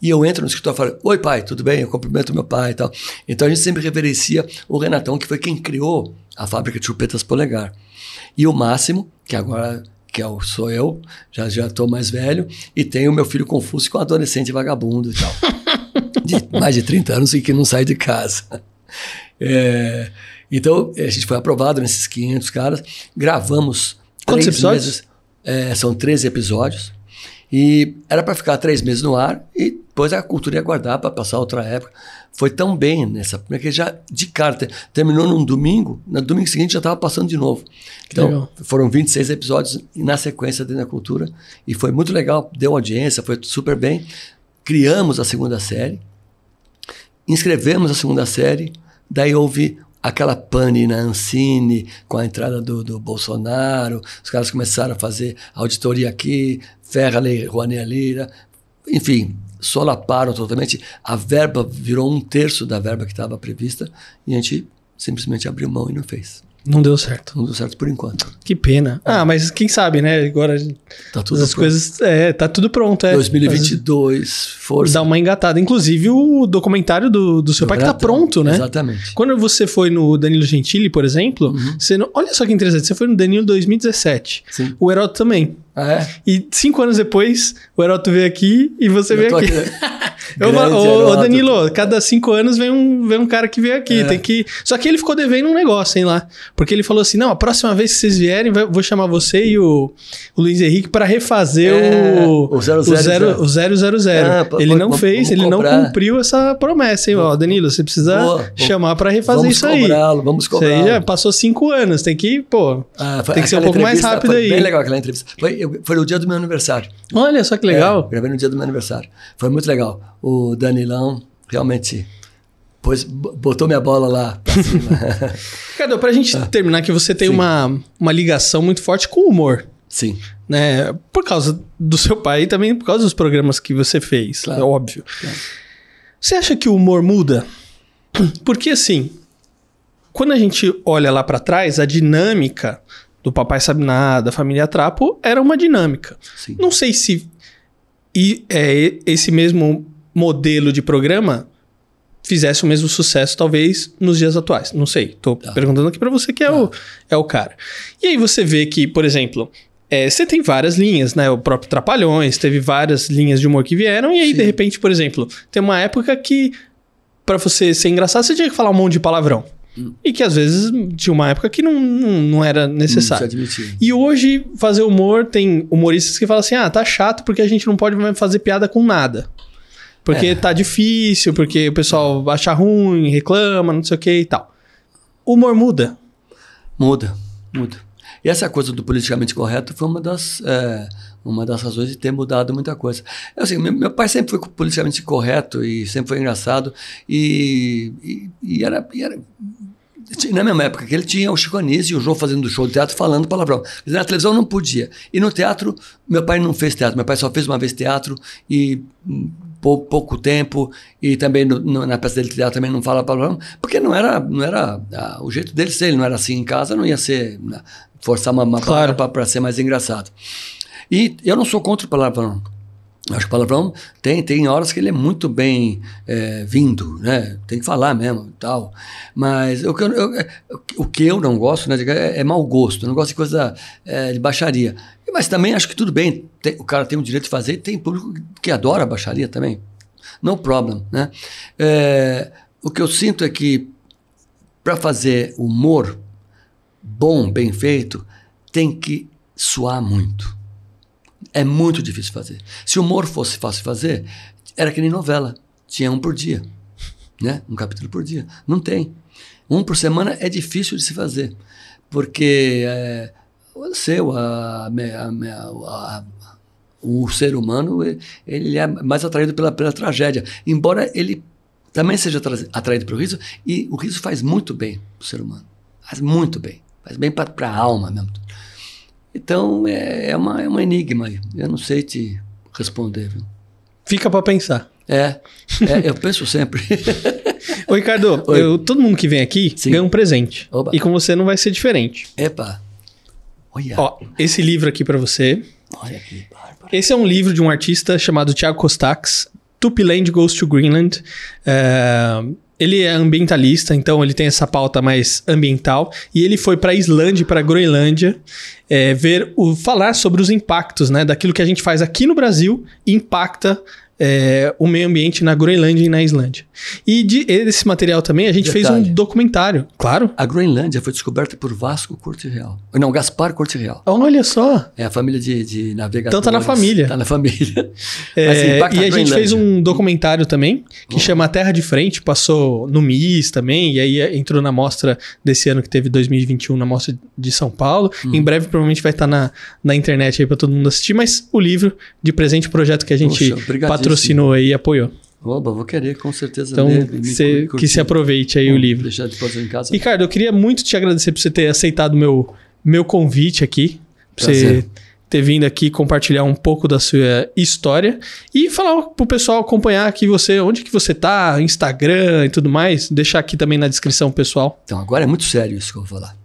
E eu entro no escritório e falo: Oi, pai, tudo bem? Eu cumprimento meu pai e tal. Então a gente sempre reverencia o Renatão, que foi quem criou a fábrica de chupetas Polegar. E o Máximo, que agora que é o, sou eu, já já estou mais velho, e tenho o meu filho Confúcio, que é um adolescente vagabundo e tal. de mais de 30 anos e que não sai de casa. É, então, a gente foi aprovado nesses 500 caras, gravamos. Quantos episódios? Meses, é, são 13 episódios. E era para ficar três meses no ar e depois a cultura ia guardar para passar outra época. Foi tão bem nessa, porque já de cara terminou num domingo, no domingo seguinte já estava passando de novo. Então legal. foram 26 episódios na sequência dentro da cultura e foi muito legal, deu audiência, foi super bem. Criamos a segunda série, inscrevemos a segunda série, daí houve aquela pane na Ancine com a entrada do, do Bolsonaro, os caras começaram a fazer auditoria aqui, ferra lei Rouanet Lira, enfim, solaparam totalmente. A verba virou um terço da verba que estava prevista e a gente simplesmente abriu mão e não fez. Não deu certo. Não deu certo por enquanto. Que pena. Ah, mas quem sabe, né? Agora Tá tudo as pronto. coisas. É, tá tudo pronto. É. 2022, força. Dá uma engatada. Inclusive, o documentário do, do seu pai que tá pronto, né? Exatamente. Quando você foi no Danilo Gentili, por exemplo, Uhum. você não... olha só que interessante, você foi no Danilo 2017. Sim. O Heroto também. Ah, é? E cinco anos depois, o Heroto veio aqui e você Eu veio tô aqui. Grande Ô. Danilo, cada cinco anos vem um, vem um cara que veio aqui. É. Tem que... Só que ele ficou devendo um negócio, hein, lá. Porque ele falou assim: não, a próxima vez que vocês vierem, vou chamar você e o, o Luiz Henrique para refazer É, o, o 000. o zero- o 000. Ah, ele não vamos- fez, vamos ele não cobrar. cumpriu essa promessa, hein, ó. Danilo, você precisa vou- chamar para refazer vamos isso aí. cobrá-lo, vamos Isso aí cobrá-lo. já passou cinco anos, tem que, pô. Ah, foi- Tem que ser um pouco mais rápido aí. Bem legal aquela entrevista. Foi, eu- foi no dia do meu aniversário. Olha só que É, legal. gravei no dia do meu aniversário. Foi muito legal. O Danilão realmente pôs, botou minha bola lá pra cima. Ricardo, pra gente terminar, que você tem Ah. Sim. uma, uma ligação muito forte com o humor. Sim. né? Por causa do seu pai e também por causa dos programas que você fez, Claro. é óbvio. Claro. Você acha que o humor muda? Porque assim, quando a gente olha lá pra trás, a dinâmica do Papai Sabe Nada, Família Trapo, era uma dinâmica. Sim. Não sei se e, é, esse mesmo modelo de programa fizesse o mesmo sucesso, talvez, nos dias atuais. Não sei. Tô Tá. perguntando aqui pra você que é, o, é o cara. E aí você vê que, por exemplo, é, você tem várias linhas, né? O próprio Trapalhões, teve várias linhas de humor que vieram, e aí, Sim. de repente, por exemplo, tem uma época que, pra você ser engraçado, você tinha que falar um monte de palavrão. E que às vezes tinha uma época que não, não, não era necessário. Hum, admitir. E hoje, fazer humor, tem humoristas que falam assim: ah, tá chato porque a gente não pode mais fazer piada com nada. Porque É. tá difícil, porque o pessoal acha ruim, reclama, não sei o que e tal. O humor muda. Muda, muda. E essa coisa do politicamente correto foi uma das, é, uma das razões de ter mudado muita coisa. É Assim, meu, meu pai sempre foi politicamente correto e sempre foi engraçado. E, e, e era, e era- Na mesma época que ele tinha o Chico Anísio e o João fazendo show de teatro falando palavrão. Na televisão não podia. E no teatro, meu pai não fez teatro. Meu pai só fez uma vez teatro e hum, pou- pouco tempo. E também no- no- na peça dele de teatro também não fala palavrão. Porque não era, não era ah, o jeito dele ser. Ele não era assim em casa, não ia ser... né, forçar uma, uma Claro. para ser mais engraçado. E eu não sou contra o palavrão. Acho que o palavrão tem, tem horas que ele é muito bem é, vindo, né? Tem que falar mesmo e tal. Mas o que eu, eu- o que eu não gosto né, é, é mau gosto. Eu não gosto de coisa é, de baixaria. Mas também acho que tudo bem. tem- o cara tem o direito de fazer tem público que adora baixaria também. No problem, né? É, o que eu sinto é que para fazer humor bom, bem feito, tem que suar muito. É muito difícil fazer. Se o humor fosse fácil fazer, era que nem novela. Tinha um por dia. Né? Um capítulo por dia. Não tem. Um por semana é difícil de se fazer. Porque é, o seu, a, a- a- o ser humano, ele é mais atraído pela, pela tragédia. Embora ele também seja tra- atraído pelo riso, e o riso faz muito bem para o ser humano. Faz muito bem. Faz bem para a alma mesmo. Então, é, é, uma, é um enigma aí. Eu não sei te responder. Viu? Fica pra pensar. É, é, eu penso sempre. Ô, Ricardo, Oi. eu- todo mundo que vem aqui Sim. ganha um presente. Oba. E com você não vai ser diferente. Epa. Olha, Ó, esse livro aqui pra você. olha que bárbaro. Esse é um livro de um artista chamado Thiago Costax, Tupiland Goes to Greenland. É, ele é ambientalista, então ele tem essa pauta mais ambiental. E ele foi para a Islândia, para a Groenlândia, é, ver o, falar sobre os impactos, né? Daquilo que a gente faz aqui no Brasil impacta é, o meio ambiente na Groenlândia e na Islândia. E de, esse material também a gente fez um Detalhe. documentário, claro. A Groenlândia foi descoberta por Vasco Corte Real. Não, Gaspar Corte Real. Olha só. É a família de, de navegadores. Então tá na família. Tá na família. É, Mas impacta e a gente fez um documentário também, que chama Terra de Frente, passou no MIS também, e aí entrou na mostra desse ano que teve 2021, na mostra de São Paulo. Uhum. Em breve provavelmente vai estar na, na internet aí pra todo mundo assistir, mas o livro de presente, projeto que a gente Poxa. Patrocinou aí e apoiou. Oba, vou querer, com certeza. Então, ler, cê- curtir. que se aproveite aí o Bom, livro. Deixar de fazer em casa. Ricardo, eu queria muito te agradecer por você ter aceitado o meu, meu convite aqui. Pra você ter vindo aqui compartilhar um pouco da sua história e falar pro pessoal acompanhar aqui você, onde que você tá, Instagram e tudo mais. Deixar aqui também na descrição pessoal. Então, agora é muito sério isso que eu vou falar.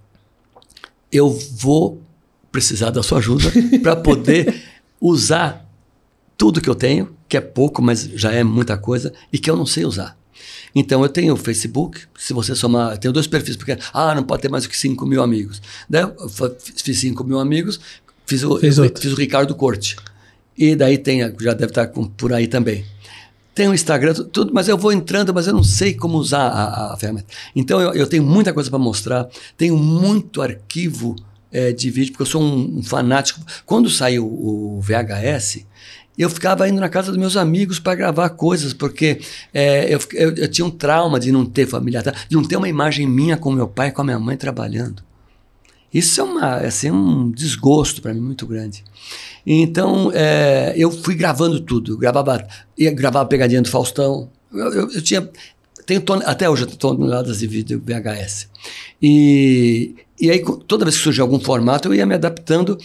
eu vou precisar da sua ajuda para poder usar tudo que eu tenho, que é pouco, mas já é muita coisa, e que eu não sei usar. Então eu tenho o Facebook, se você somar, eu tenho dois perfis, porque ah, não pode ter mais do que 5 mil amigos. Daí eu fiz 5 mil amigos, fiz o, fiz, fiz o Ricardo Corte. E daí tem, já deve estar com, por aí também. Tem o Instagram, tudo, mas eu vou entrando, mas eu não sei como usar a, a ferramenta. Então eu, eu tenho muita coisa para mostrar, tenho muito arquivo é, de vídeo, porque eu sou um, um fanático. Quando saiu o VHS, eu ficava indo na casa dos meus amigos para gravar coisas, porque é, eu, eu, eu, tinha um trauma de não ter família, de não ter uma imagem minha com meu pai e com a minha mãe trabalhando. Isso é uma, assim, um desgosto para mim muito grande. Então, é, eu fui gravando tudo. Eu gravava, ia gravar a pegadinha do Faustão. Eu, eu, tinha. Tenho ton, até hoje toneladas de vídeo VHS. E, e aí, toda vez que surgia algum formato, eu ia me adaptando,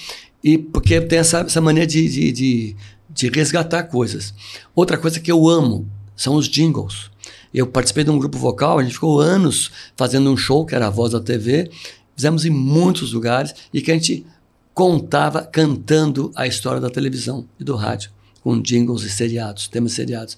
e porque tem essa, essa mania de, de, de de resgatar coisas. Outra coisa que eu amo são os jingles. Eu participei de um grupo vocal, a gente ficou anos fazendo um show que era a Voz da TV, fizemos em muitos lugares e que a gente contava cantando a história da televisão e do rádio, com jingles e seriados, temas seriados.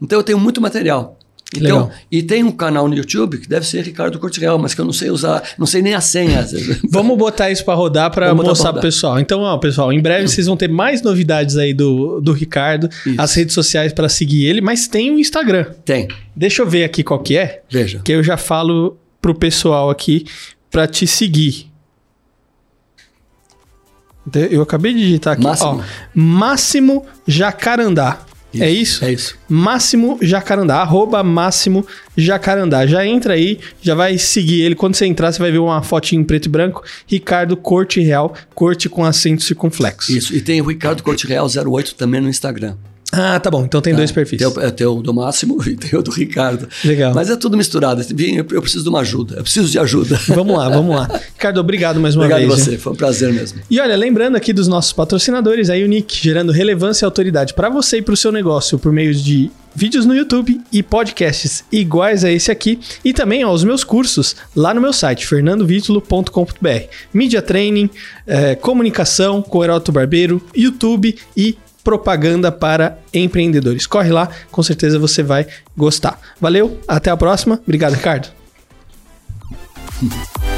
Então eu tenho muito material. Então, Legal. e tem um canal no YouTube que deve ser Ricardo Corte Real, mas que eu não sei usar, não sei nem a senha. Vamos botar isso para rodar para mostrar pro pessoal. Então, ó, pessoal, em breve vocês vão ter mais novidades aí do, do Ricardo, isso. as redes sociais para seguir ele, mas tem o Instagram. Tem. Deixa eu ver aqui qual que é. Veja. Que eu já falo pro pessoal aqui para te seguir. Eu acabei de digitar aqui, Máximo, ó, Máximo Jacarandá. Isso, é isso? É isso. Máximo Jacarandá, arroba Máximo Jacarandá. Já entra aí, já vai seguir ele. Quando você entrar, você vai ver uma fotinha em preto e branco. Ricardo Corte Real, corte com acento circunflexo. Isso, e tem o Ricardo Corte Real 08 também no Instagram. Ah, tá bom. Então tem tá. dois perfis. Tem o, tem o, do Máximo e tem o do Ricardo. Legal. Mas é tudo misturado. Eu, eu preciso de uma ajuda. Eu preciso de ajuda. Vamos lá, vamos lá. Ricardo, obrigado mais uma obrigado vez. Obrigado você. Foi um prazer mesmo. E olha, lembrando aqui dos nossos patrocinadores, a Unique, gerando relevância e autoridade para você e para o seu negócio por meio de vídeos no YouTube e podcasts iguais a esse aqui e também aos meus cursos lá no meu site fernandovitulo.com.br. Mídia Training, eh, comunicação com Heroto Barbeiro, YouTube e propaganda para empreendedores. Corre lá, com certeza você vai gostar. Valeu, até a próxima. Obrigado, Ricardo.